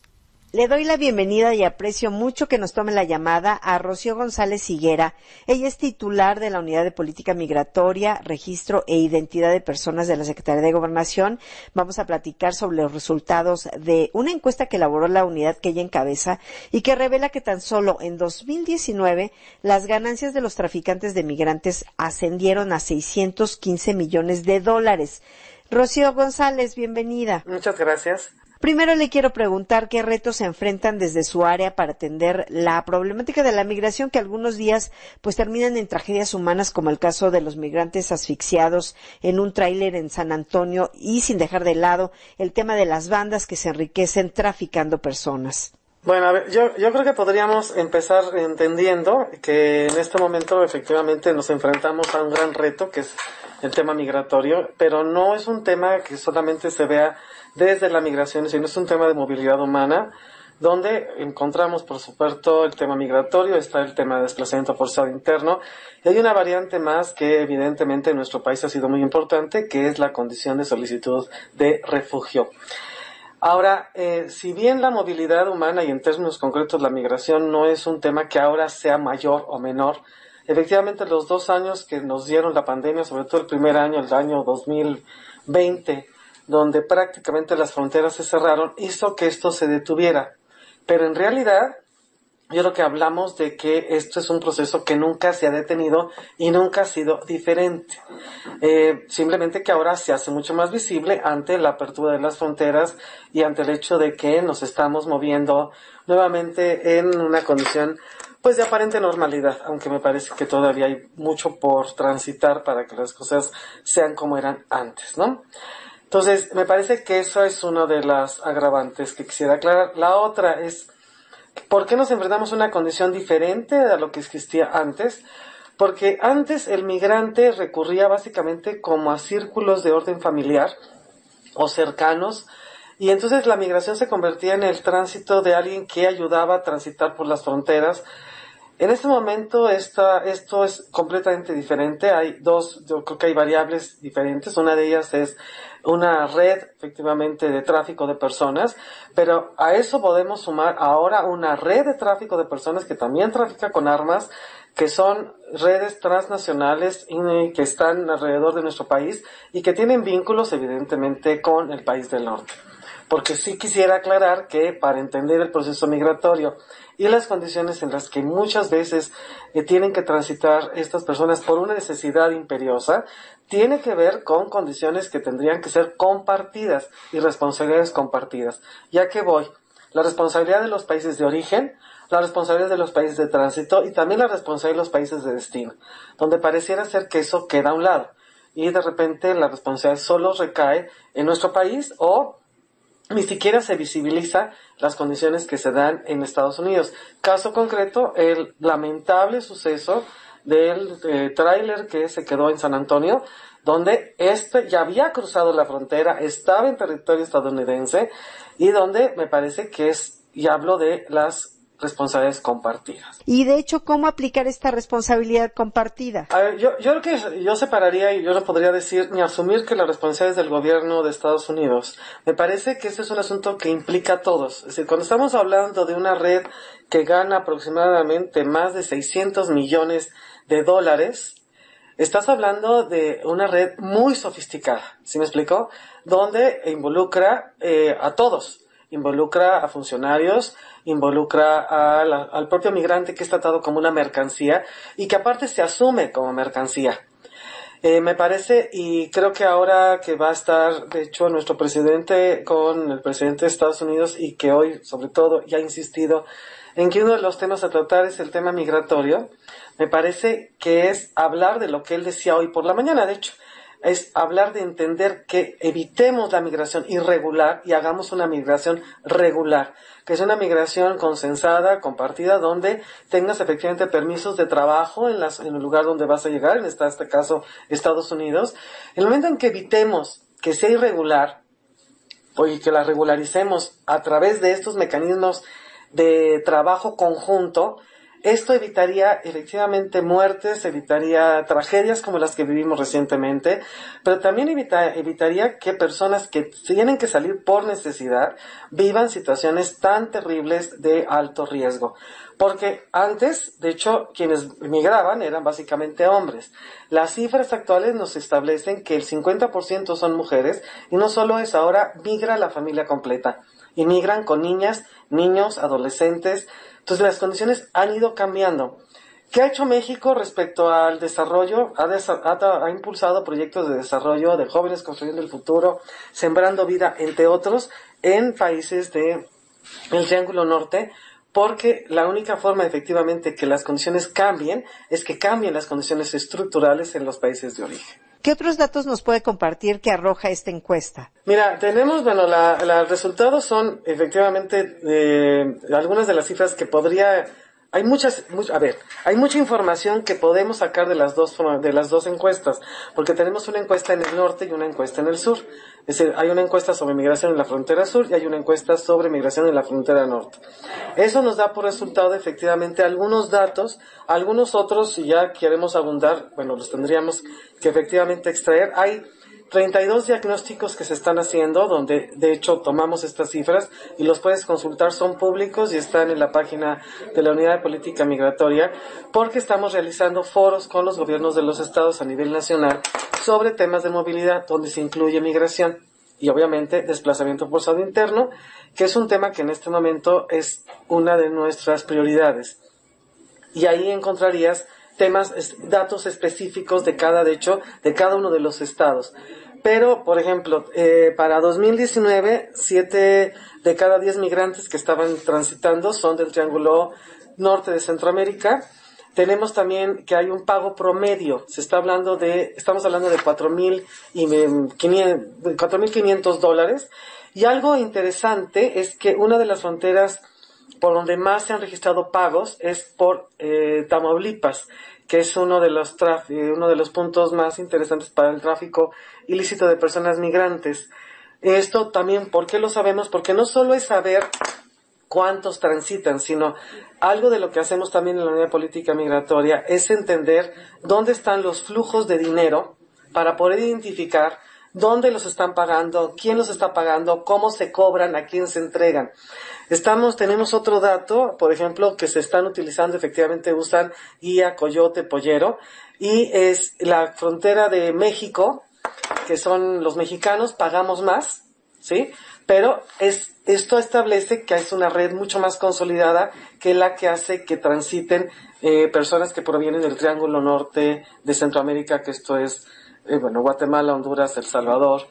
Le doy la bienvenida y aprecio mucho que nos tome la llamada a Rocío González Higuera. Ella es titular de la Unidad de Política Migratoria, Registro e Identidad de Personas de la Secretaría de Gobernación. Vamos a platicar sobre los resultados de una encuesta que elaboró la unidad que ella encabeza y que revela que tan solo en 2019 las ganancias de los traficantes de migrantes ascendieron a 615 millones de dólares. Rocío González, bienvenida. Muchas gracias. Primero le quiero preguntar qué retos se enfrentan desde su área para atender la problemática de la migración que algunos días pues terminan en tragedias humanas como el caso de los migrantes asfixiados en un tráiler en San Antonio y sin dejar de lado el tema de las bandas que se enriquecen traficando personas. Bueno, a ver, yo, yo creo que podríamos empezar entendiendo que en este momento efectivamente nos enfrentamos a un gran reto que es el tema migratorio, pero no es un tema que solamente se vea desde la migración, sino es un tema de movilidad humana, donde encontramos, por supuesto, el tema migratorio, está el tema de desplazamiento forzado interno, y hay una variante más que evidentemente en nuestro país ha sido muy importante, que es la condición de solicitud de refugio. Ahora, eh, si bien la movilidad humana y en términos concretos la migración no es un tema que ahora sea mayor o menor, efectivamente los dos años que nos dieron la pandemia, sobre todo el primer año, el año 2020, donde prácticamente las fronteras se cerraron, hizo que esto se detuviera. Pero en realidad, yo creo que hablamos de que esto es un proceso que nunca se ha detenido y nunca ha sido diferente. Eh, simplemente que ahora se hace mucho más visible ante la apertura de las fronteras y ante el hecho de que nos estamos moviendo nuevamente en una condición pues de aparente normalidad, aunque me parece que todavía hay mucho por transitar para que las cosas sean como eran antes, ¿no? Entonces, me parece que eso es una de las agravantes que quisiera aclarar. La otra es, ¿por qué nos enfrentamos a una condición diferente a lo que existía antes? Porque antes el migrante recurría básicamente como a círculos de orden familiar o cercanos, y entonces la migración se convertía en el tránsito de alguien que ayudaba a transitar por las fronteras en este momento esta, esto es completamente diferente. Hay dos, yo creo que hay variables diferentes. Una de ellas es una red efectivamente de tráfico de personas, pero a eso podemos sumar ahora una red de tráfico de personas que también trafica con armas, que son redes transnacionales que están alrededor de nuestro país y que tienen vínculos evidentemente con el país del norte porque sí quisiera aclarar que para entender el proceso migratorio y las condiciones en las que muchas veces eh, tienen que transitar estas personas por una necesidad imperiosa, tiene que ver con condiciones que tendrían que ser compartidas y responsabilidades compartidas. Ya que voy, la responsabilidad de los países de origen, la responsabilidad de los países de tránsito y también la responsabilidad de los países de destino, donde pareciera ser que eso queda a un lado y de repente la responsabilidad solo recae en nuestro país o ni siquiera se visibiliza las condiciones que se dan en Estados Unidos. Caso concreto, el lamentable suceso del eh, tráiler que se quedó en San Antonio, donde este ya había cruzado la frontera, estaba en territorio estadounidense y donde me parece que es, y hablo de las responsabilidades compartidas. Y de hecho, ¿cómo aplicar esta responsabilidad compartida? A ver, yo, yo creo que yo separaría y yo no podría decir ni asumir que la responsabilidad es del gobierno de Estados Unidos. Me parece que este es un asunto que implica a todos. Es decir, cuando estamos hablando de una red que gana aproximadamente más de 600 millones de dólares, estás hablando de una red muy sofisticada, ¿sí me explico? Donde involucra eh, a todos involucra a funcionarios, involucra al propio migrante que es tratado como una mercancía y que aparte se asume como mercancía. Eh, me parece, y creo que ahora que va a estar, de hecho, nuestro presidente con el presidente de Estados Unidos y que hoy, sobre todo, ya ha insistido en que uno de los temas a tratar es el tema migratorio, me parece que es hablar de lo que él decía hoy por la mañana. De hecho, es hablar de entender que evitemos la migración irregular y hagamos una migración regular, que es una migración consensada, compartida, donde tengas efectivamente permisos de trabajo en, las, el lugar donde vas a llegar, en este, este caso Estados Unidos. En el momento en que evitemos que sea irregular, y que la regularicemos a través de estos mecanismos de trabajo conjunto, esto evitaría efectivamente muertes, evitaría tragedias como las que vivimos recientemente, pero también evitaría que personas que tienen que salir por necesidad vivan situaciones tan terribles de alto riesgo. Porque antes, de hecho, quienes migraban eran básicamente hombres. Las cifras actuales nos establecen que el 50% son mujeres y no solo es ahora, migra la familia completa. Y con niñas, niños, adolescentes, entonces las condiciones han ido cambiando. ¿Qué ha hecho México respecto al desarrollo? Ha, impulsado proyectos de desarrollo de jóvenes construyendo el futuro, sembrando vida, entre otros, en países del Triángulo Norte, porque la única forma efectivamente que las condiciones cambien es que cambien las condiciones estructurales en los países de origen. ¿Qué otros datos nos puede compartir que arroja esta encuesta? Mira, tenemos, bueno, los resultados son efectivamente eh, algunas de las cifras que podría hay muchas, a ver, hay mucha información que podemos sacar de las dos de las dos encuestas, porque tenemos una encuesta en el norte y una encuesta en el sur. Es decir, hay una encuesta sobre migración en la frontera sur y hay una encuesta sobre migración en la frontera norte. Eso nos da por resultado efectivamente algunos datos, algunos otros, si ya queremos abundar, bueno, los tendríamos que efectivamente extraer. Hay 32 diagnósticos que se están haciendo, donde de hecho tomamos estas cifras y los puedes consultar, son públicos y están en la página de la Unidad de Política Migratoria, porque estamos realizando foros con los gobiernos de los estados a nivel nacional sobre temas de movilidad, donde se incluye migración y obviamente desplazamiento forzado interno, que es un tema que en este momento es una de nuestras prioridades. Y ahí encontrarías temas, datos específicos de cada, de hecho, de cada uno de los estados. Pero, por ejemplo, eh, para 2019, siete de cada diez migrantes que estaban transitando son del Triángulo Norte de Centroamérica. Tenemos también que hay un pago promedio. Se está hablando de, estamos hablando de 4.500 dólares. Y algo interesante es que una de las fronteras por donde más se han registrado pagos es por eh, Tamaulipas que es uno de los uno de los puntos más interesantes para el tráfico ilícito de personas migrantes. Esto también, ¿por qué lo sabemos? Porque no solo es saber cuántos transitan, sino algo de lo que hacemos también en la unidad política migratoria es entender dónde están los flujos de dinero para poder identificar dónde los están pagando, quién los está pagando, cómo se cobran, a quién se entregan. Estamos, tenemos otro dato, por ejemplo, que se están utilizando, efectivamente usan guía, coyote, pollero, y es la frontera de México, que son los mexicanos, pagamos más, ¿sí? Pero es, esto establece que es una red mucho más consolidada que la que hace que transiten eh, personas que provienen del Triángulo Norte de Centroamérica, que esto es eh, bueno, Guatemala, Honduras, El Salvador.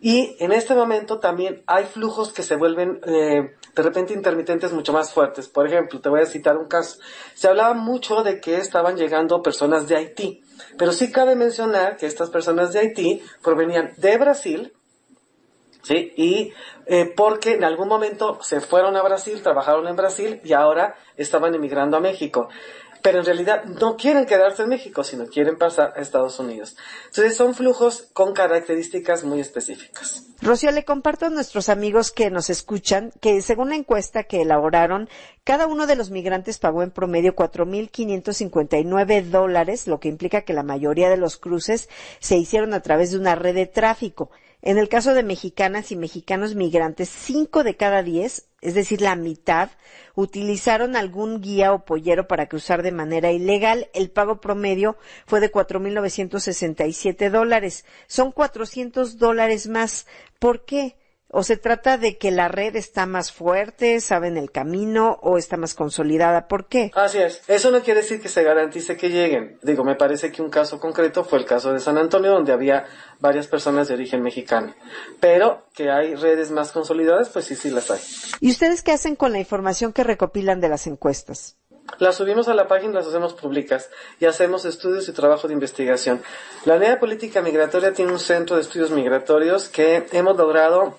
Y en este momento también hay flujos que se vuelven eh, de repente intermitentes mucho más fuertes. Por ejemplo, te voy a citar un caso. Se hablaba mucho de que estaban llegando personas de Haití, pero sí cabe mencionar que estas personas de Haití provenían de Brasil, ¿sí? Y eh, porque en algún momento se fueron a Brasil, trabajaron en Brasil y ahora estaban emigrando a México pero en realidad no quieren quedarse en México, sino quieren pasar a Estados Unidos. Entonces son flujos con características muy específicas. Rocío, le comparto a nuestros amigos que nos escuchan que según la encuesta que elaboraron, cada uno de los migrantes pagó en promedio 4.559 dólares, lo que implica que la mayoría de los cruces se hicieron a través de una red de tráfico. En el caso de mexicanas y mexicanos migrantes, cinco de cada diez, es decir, la mitad, utilizaron algún guía o pollero para cruzar de manera ilegal. El pago promedio fue de 4.967 dólares. Son 400 dólares más. ¿Por qué? ¿O se trata de que la red está más fuerte, saben el camino o está más consolidada? ¿Por qué? Así es. Eso no quiere decir que se garantice que lleguen. Digo, me parece que un caso concreto fue el caso de San Antonio, donde había varias personas de origen mexicano. Pero que hay redes más consolidadas, pues sí, sí las hay. ¿Y ustedes qué hacen con la información que recopilan de las encuestas? las subimos a la página y las hacemos públicas y hacemos estudios y trabajo de investigación. La Unidad de Política Migratoria tiene un centro de estudios migratorios que hemos logrado,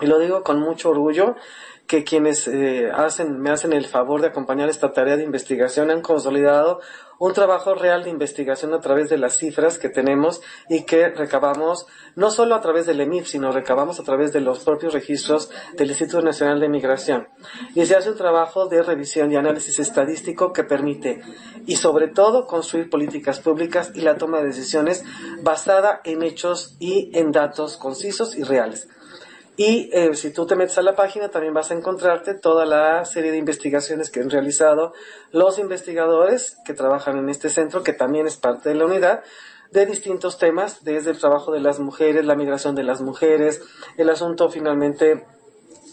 y lo digo con mucho orgullo, que quienes eh, hacen, me hacen el favor de acompañar esta tarea de investigación han consolidado un trabajo real de investigación a través de las cifras que tenemos y que recabamos no solo a través del EMIF, sino recabamos a través de los propios registros del Instituto Nacional de Migración. Y se hace un trabajo de revisión y análisis estadístico que permite, y sobre todo, construir políticas públicas y la toma de decisiones basada en hechos y en datos concisos y reales. Y eh, si tú te metes a la página también vas a encontrarte toda la serie de investigaciones que han realizado los investigadores que trabajan en este centro, que también es parte de la unidad, de distintos temas, desde el trabajo de las mujeres, la migración de las mujeres, el asunto finalmente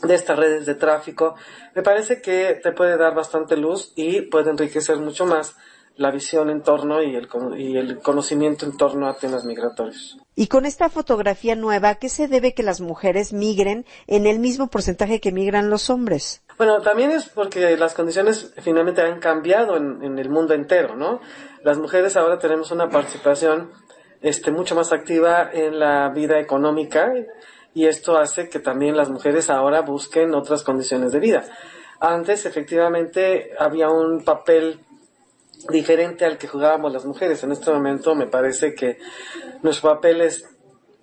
de estas redes de tráfico. Me parece que te puede dar bastante luz y puede enriquecer mucho más la visión en torno y el, y el conocimiento en torno a temas migratorios. Y con esta fotografía nueva, ¿a qué se debe que las mujeres migren en el mismo porcentaje que migran los hombres? Bueno, también es porque las condiciones finalmente han cambiado en, el mundo entero, ¿no? Las mujeres ahora tenemos una participación este, mucho más activa en la vida económica y esto hace que también las mujeres ahora busquen otras condiciones de vida. Antes, efectivamente, había un papel diferente al que jugábamos las mujeres. En este momento me parece que nuestro papel es,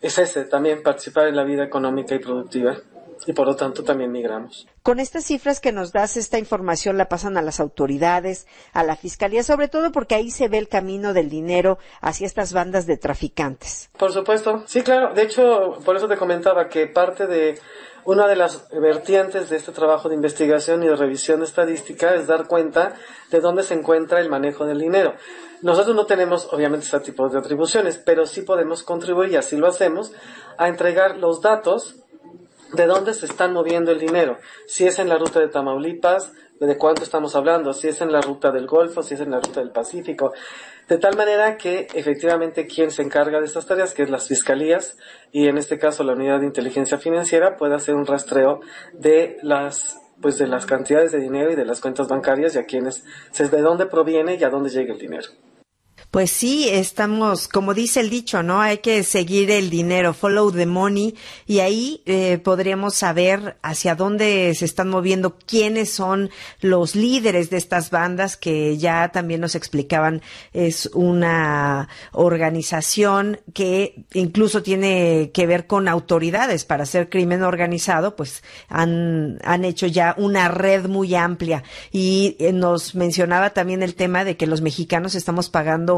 ese, también participar en la vida económica y productiva y por lo tanto también migramos. Con estas cifras que nos das, esta información la pasan a las autoridades, a la fiscalía, sobre todo porque ahí se ve el camino del dinero hacia estas bandas de traficantes. Por supuesto, sí, claro. De hecho, por eso te comentaba que parte de una de las vertientes de este trabajo de investigación y de revisión estadística es dar cuenta de dónde se encuentra el manejo del dinero. Nosotros no tenemos, obviamente, este tipo de atribuciones, pero sí podemos contribuir, y así lo hacemos, a entregar los datos de dónde se está moviendo el dinero. Si es en la ruta de Tamaulipas, de cuánto estamos hablando, si es en la ruta del Golfo, si es en la ruta del Pacífico. De tal manera que efectivamente quien se encarga de estas tareas, que es las fiscalías y en este caso la unidad de inteligencia financiera, puede hacer un rastreo de las pues de las cantidades de dinero y de las cuentas bancarias y a quienes, de dónde proviene y a dónde llega el dinero. Pues sí, estamos, como dice el dicho, ¿no? Hay que seguir el dinero, follow the money, y ahí eh, podríamos saber hacia dónde se están moviendo, quiénes son los líderes de estas bandas que ya también nos explicaban, es una organización que incluso tiene que ver con autoridades para hacer crimen organizado, pues han, han hecho ya una red muy amplia. Y eh, nos mencionaba también el tema de que los mexicanos estamos pagando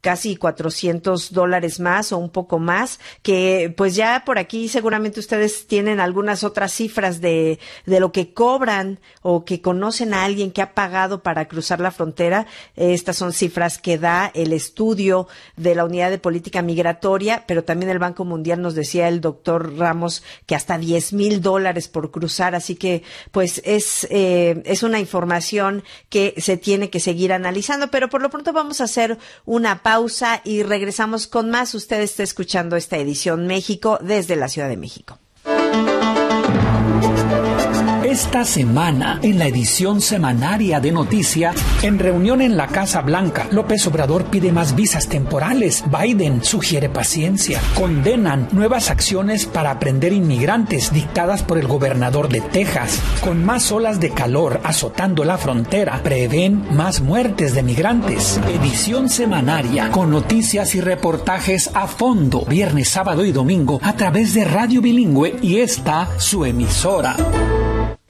casi 400 dólares más o un poco más, que pues ya por aquí seguramente ustedes tienen algunas otras cifras de, de lo que cobran o que conocen a alguien que ha pagado para cruzar la frontera. Estas son cifras que da el estudio de la Unidad de Política Migratoria, pero también el Banco Mundial nos decía el doctor Ramos que hasta 10 mil dólares por cruzar, así que pues es, eh, es una información que se tiene que seguir analizando, pero por lo pronto vamos a hacer una y regresamos con más. Usted está escuchando esta edición México desde la Ciudad de México. Esta semana, en la edición semanaria de Noticia, en reunión en la Casa Blanca, López Obrador pide más visas temporales. Biden sugiere paciencia. Condenan nuevas acciones para aprender inmigrantes dictadas por el gobernador de Texas. Con más olas de calor azotando la frontera, prevén más muertes de migrantes. Edición semanaria con noticias y reportajes a fondo, viernes, sábado y domingo a través de Radio Bilingüe y esta su emisora.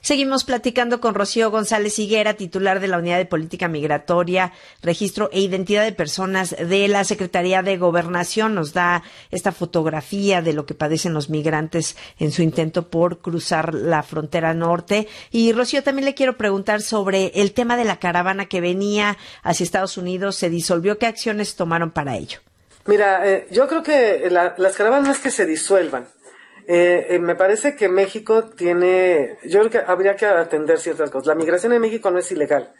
Seguimos platicando con Rocío González Higuera, titular de la Unidad de Política Migratoria, Registro e Identidad de Personas de la Secretaría de Gobernación. Nos da esta fotografía de lo que padecen los migrantes en su intento por cruzar la frontera norte. Y Rocío, también le quiero preguntar sobre el tema de la caravana que venía hacia Estados Unidos. ¿Se disolvió? ¿Qué acciones tomaron para ello? Mira, eh, yo creo que las caravanas que se disuelvan eh, eh, me parece que México tiene, yo creo que habría que atender ciertas cosas. La migración en México no es ilegal.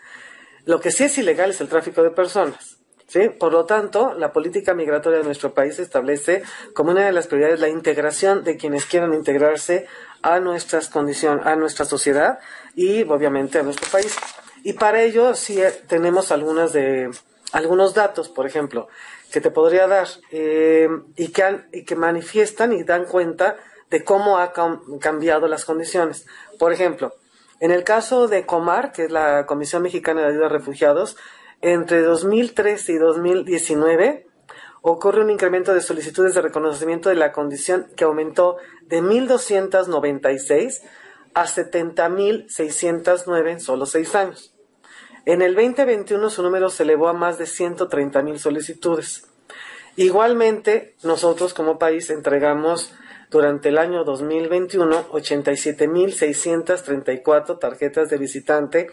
Lo que sí es ilegal es el tráfico de personas. ¿sí? Por lo tanto, la política migratoria de nuestro país establece como una de las prioridades la integración de quienes quieran integrarse a nuestras condiciones, a nuestra sociedad y obviamente a nuestro país. Y para ello sí eh, tenemos algunas de, algunos datos, por ejemplo, que te podría dar eh, y, que y que manifiestan y dan cuenta de cómo ha cambiado las condiciones. Por ejemplo, en el caso de Comar, que es la Comisión Mexicana de Ayuda a Refugiados, entre 2013 y 2019 ocurre un incremento de solicitudes de reconocimiento de la condición que aumentó de 1.296 a 70.609 en solo seis años. En el 2021 su número se elevó a más de 130.000 solicitudes. Igualmente, nosotros como país entregamos durante el año 2021 87.634 tarjetas de visitante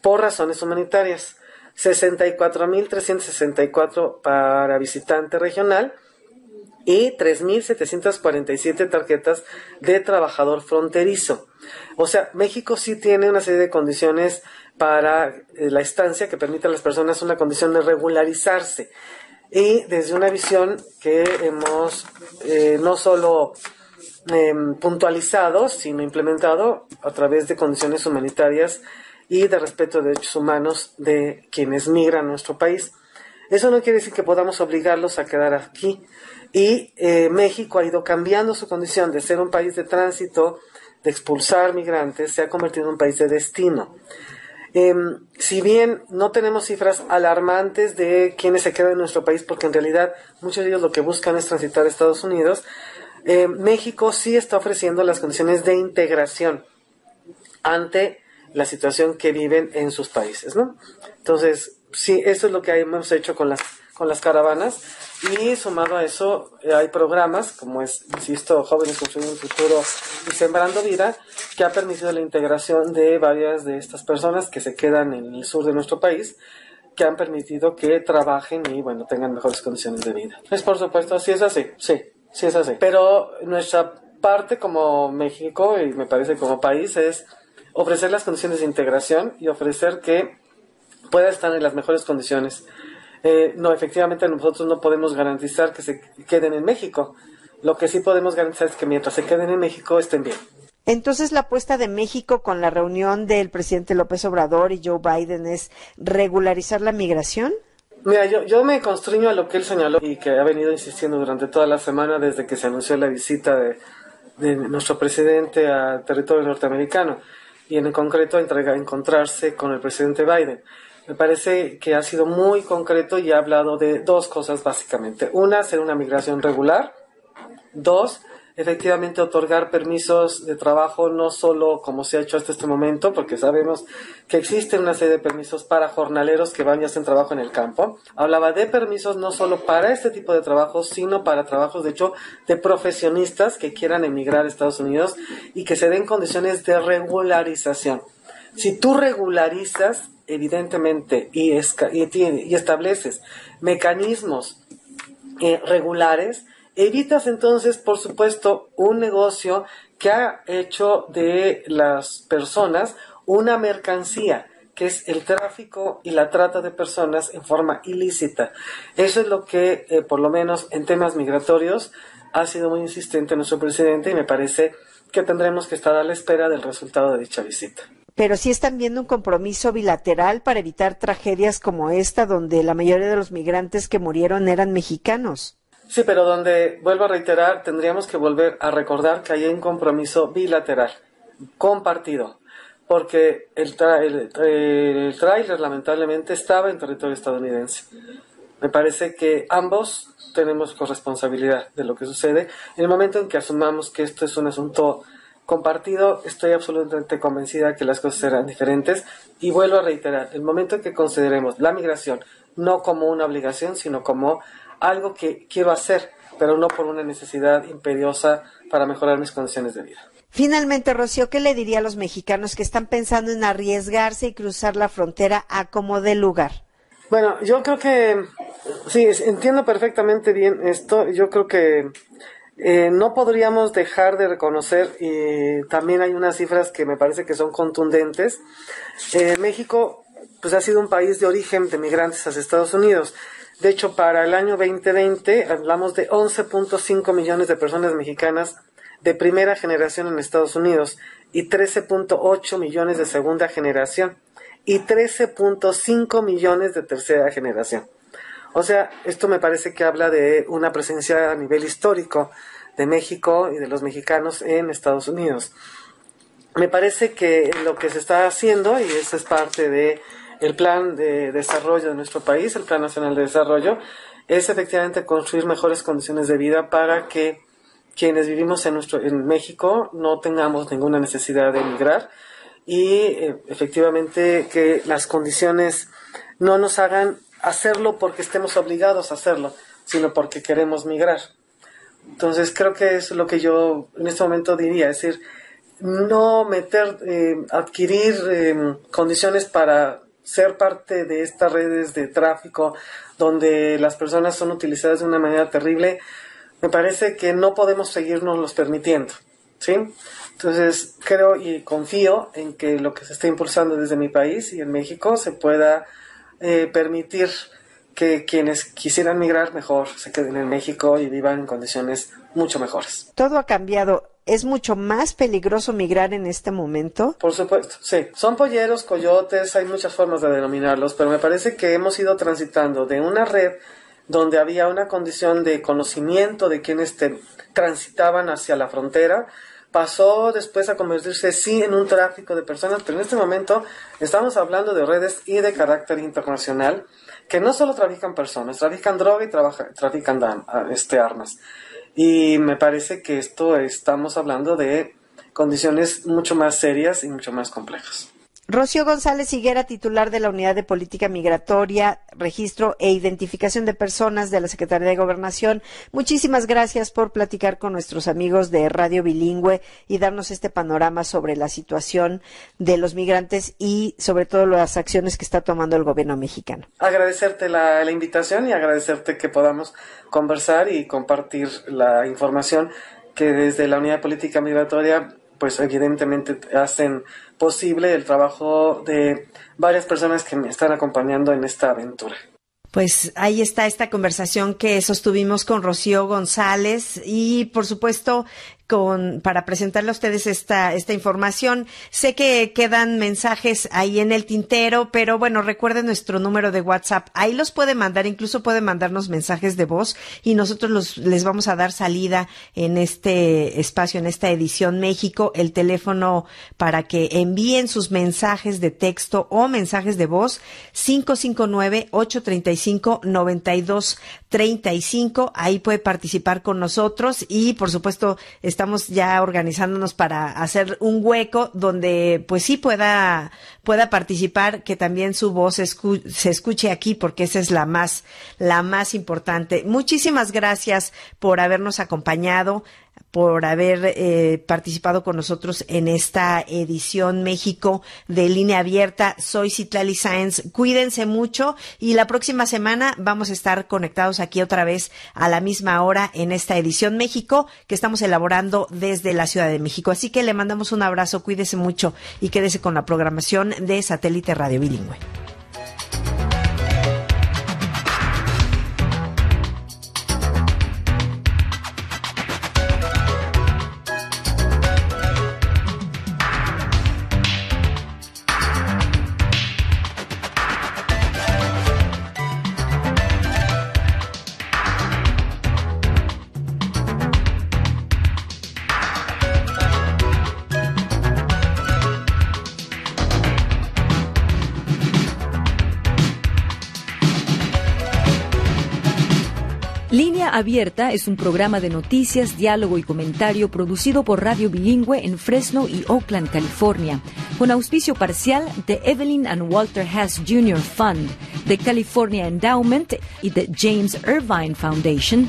por razones humanitarias, 64.364 para visitante regional y 3.747 tarjetas de trabajador fronterizo. O sea, México sí tiene una serie de condiciones para eh, la estancia que permite a las personas una condición de regularizarse. Y desde una visión que hemos eh, no solo em, puntualizado, sino implementado a través de condiciones humanitarias y de respeto de derechos humanos de quienes migran a nuestro país. Eso no quiere decir que podamos obligarlos a quedar aquí. Y eh, México ha ido cambiando su condición de ser un país de tránsito, de expulsar migrantes, se ha convertido en un país de destino. Em, si bien no tenemos cifras alarmantes de quienes se quedan en nuestro país, porque en realidad muchos de ellos lo que buscan es transitar a Estados Unidos, eh, México sí está ofreciendo las condiciones de integración ante la situación que viven en sus países, ¿no? Entonces, sí, eso es lo que hemos hecho con las, con las caravanas y sumado a eso eh, hay programas como es, insisto, Jóvenes Construyendo un Futuro y Sembrando Vida que ha permitido la integración de varias de estas personas que se quedan en el sur de nuestro país que han permitido que trabajen y bueno tengan mejores condiciones de vida. Es por supuesto, sí es así, sí, sí es así. Pero nuestra parte como México y me parece como país es ofrecer las condiciones de integración y ofrecer que pueda estar en las mejores condiciones. Eh, no, efectivamente nosotros no podemos garantizar que se queden en México. Lo que sí podemos garantizar es que mientras se queden en México estén bien. Entonces, la apuesta de México con la reunión del presidente López Obrador y Joe Biden es regularizar la migración. Mira, yo, yo me constriño a lo que él señaló y que ha venido insistiendo durante toda la semana desde que se anunció la visita de, de nuestro presidente al territorio norteamericano y en concreto entrega, encontrarse con el presidente Biden. Me parece que ha sido muy concreto y ha hablado de dos cosas básicamente. Una, ser una migración regular. Dos, efectivamente otorgar permisos de trabajo no solo como se ha hecho hasta este momento, porque sabemos que existe una serie de permisos para jornaleros que van y hacen trabajo en el campo. Hablaba de permisos no solo para este tipo de trabajos, sino para trabajos, de hecho, de profesionistas que quieran emigrar a Estados Unidos y que se den condiciones de regularización. Si tú regularizas, evidentemente, y, y, estableces mecanismos eh, regulares, Evitas entonces, por supuesto, un negocio que ha hecho de las personas una mercancía, que es el tráfico y la trata de personas en forma ilícita. Eso es lo que, eh, por lo menos en temas migratorios, ha sido muy insistente nuestro presidente y me parece que tendremos que estar a la espera del resultado de dicha visita. Pero sí están viendo un compromiso bilateral para evitar tragedias como esta, donde la mayoría de los migrantes que murieron eran mexicanos. Sí, pero donde, vuelvo a reiterar, tendríamos que volver a recordar que hay un compromiso bilateral, compartido, porque el, el, tráiler lamentablemente estaba en territorio estadounidense. Me parece que ambos tenemos corresponsabilidad de lo que sucede. En el momento en que asumamos que esto es un asunto compartido, estoy absolutamente convencida que las cosas serán diferentes. Y vuelvo a reiterar, el momento en que consideremos la migración no como una obligación, sino como algo que quiero hacer, pero no por una necesidad imperiosa para mejorar mis condiciones de vida. Finalmente, Rocío, ¿qué le diría a los mexicanos que están pensando en arriesgarse y cruzar la frontera a como de lugar? Bueno, yo creo que sí, entiendo perfectamente bien esto. Yo creo que eh, no podríamos dejar de reconocer, y también hay unas cifras que me parece que son contundentes. Eh, México pues ha sido un país de origen de migrantes hacia Estados Unidos. De hecho, para el año 2020 hablamos de 11.5 millones de personas mexicanas de primera generación en Estados Unidos y 13.8 millones de segunda generación. y 13.5 millones de tercera generación. O sea, esto me parece que habla de una presencia a nivel histórico de México y de los mexicanos en Estados Unidos. Me parece que lo que se está haciendo, y eso es parte de el plan de desarrollo de nuestro país, el Plan Nacional de Desarrollo, es efectivamente construir mejores condiciones de vida para que quienes vivimos en, nuestro, en México no tengamos ninguna necesidad de emigrar y eh, efectivamente que las condiciones no nos hagan hacerlo porque estemos obligados a hacerlo, sino porque queremos migrar. Entonces creo que es lo que yo en este momento diría, es decir, no meter, eh, adquirir eh, condiciones para ser parte de estas redes de tráfico donde las personas son utilizadas de una manera terrible, me parece que no podemos seguirnos los permitiendo, ¿sí? Entonces creo y confío en que lo que se está impulsando desde mi país y en México se pueda eh, permitir que quienes quisieran migrar mejor se queden en México y vivan en condiciones mucho mejores. Todo ha cambiado. ¿Es mucho más peligroso migrar en este momento? Por supuesto, sí. Son polleros, coyotes, hay muchas formas de denominarlos, pero me parece que hemos ido transitando de una red donde había una condición de conocimiento de quienes transitaban hacia la frontera pasó después a convertirse sí en un tráfico de personas, pero en este momento estamos hablando de redes y de carácter internacional que no solo trafican personas, trafican droga y trafican este, armas. Y me parece que esto estamos hablando de condiciones mucho más serias y mucho más complejas. Rocío González Higuera, titular de la Unidad de Política Migratoria, Registro e Identificación de Personas de la Secretaría de Gobernación. Muchísimas gracias por platicar con nuestros amigos de Radio Bilingüe y darnos este panorama sobre la situación de los migrantes y sobre todo las acciones que está tomando el gobierno mexicano. Agradecerte la, la invitación y agradecerte que podamos conversar y compartir la información que desde la Unidad de Política Migratoria pues evidentemente hacen posible el trabajo de varias personas que me están acompañando en esta aventura. Pues ahí está esta conversación que sostuvimos con Rocío González y por supuesto con, para presentarle a ustedes esta, esta información. Sé que quedan mensajes ahí en el tintero, pero bueno, recuerden nuestro número de WhatsApp. Ahí los puede mandar, incluso puede mandarnos mensajes de voz y nosotros los, les vamos a dar salida en este espacio, en esta edición México, el teléfono para que envíen sus mensajes de texto o mensajes de voz 559-835-9235. Ahí puede participar con nosotros y por supuesto, estamos ya organizándonos para hacer un hueco donde pues sí pueda, pueda participar, que también su voz se escuche aquí porque esa es la más, la más importante. Muchísimas gracias por habernos acompañado por haber eh, participado con nosotros en esta edición México de línea abierta. Soy Citlali Sáenz. Cuídense mucho y la próxima semana vamos a estar conectados aquí otra vez a la misma hora en esta edición México que estamos elaborando desde la Ciudad de México. Así que le mandamos un abrazo, cuídese mucho y quédese con la programación de Satélite Radio Bilingüe. Abierta es un programa de noticias, diálogo y comentario producido por Radio Bilingüe en Fresno y Oakland, California, con auspicio parcial de Evelyn and Walter Hess Jr. Fund, de California Endowment y de James Irvine Foundation.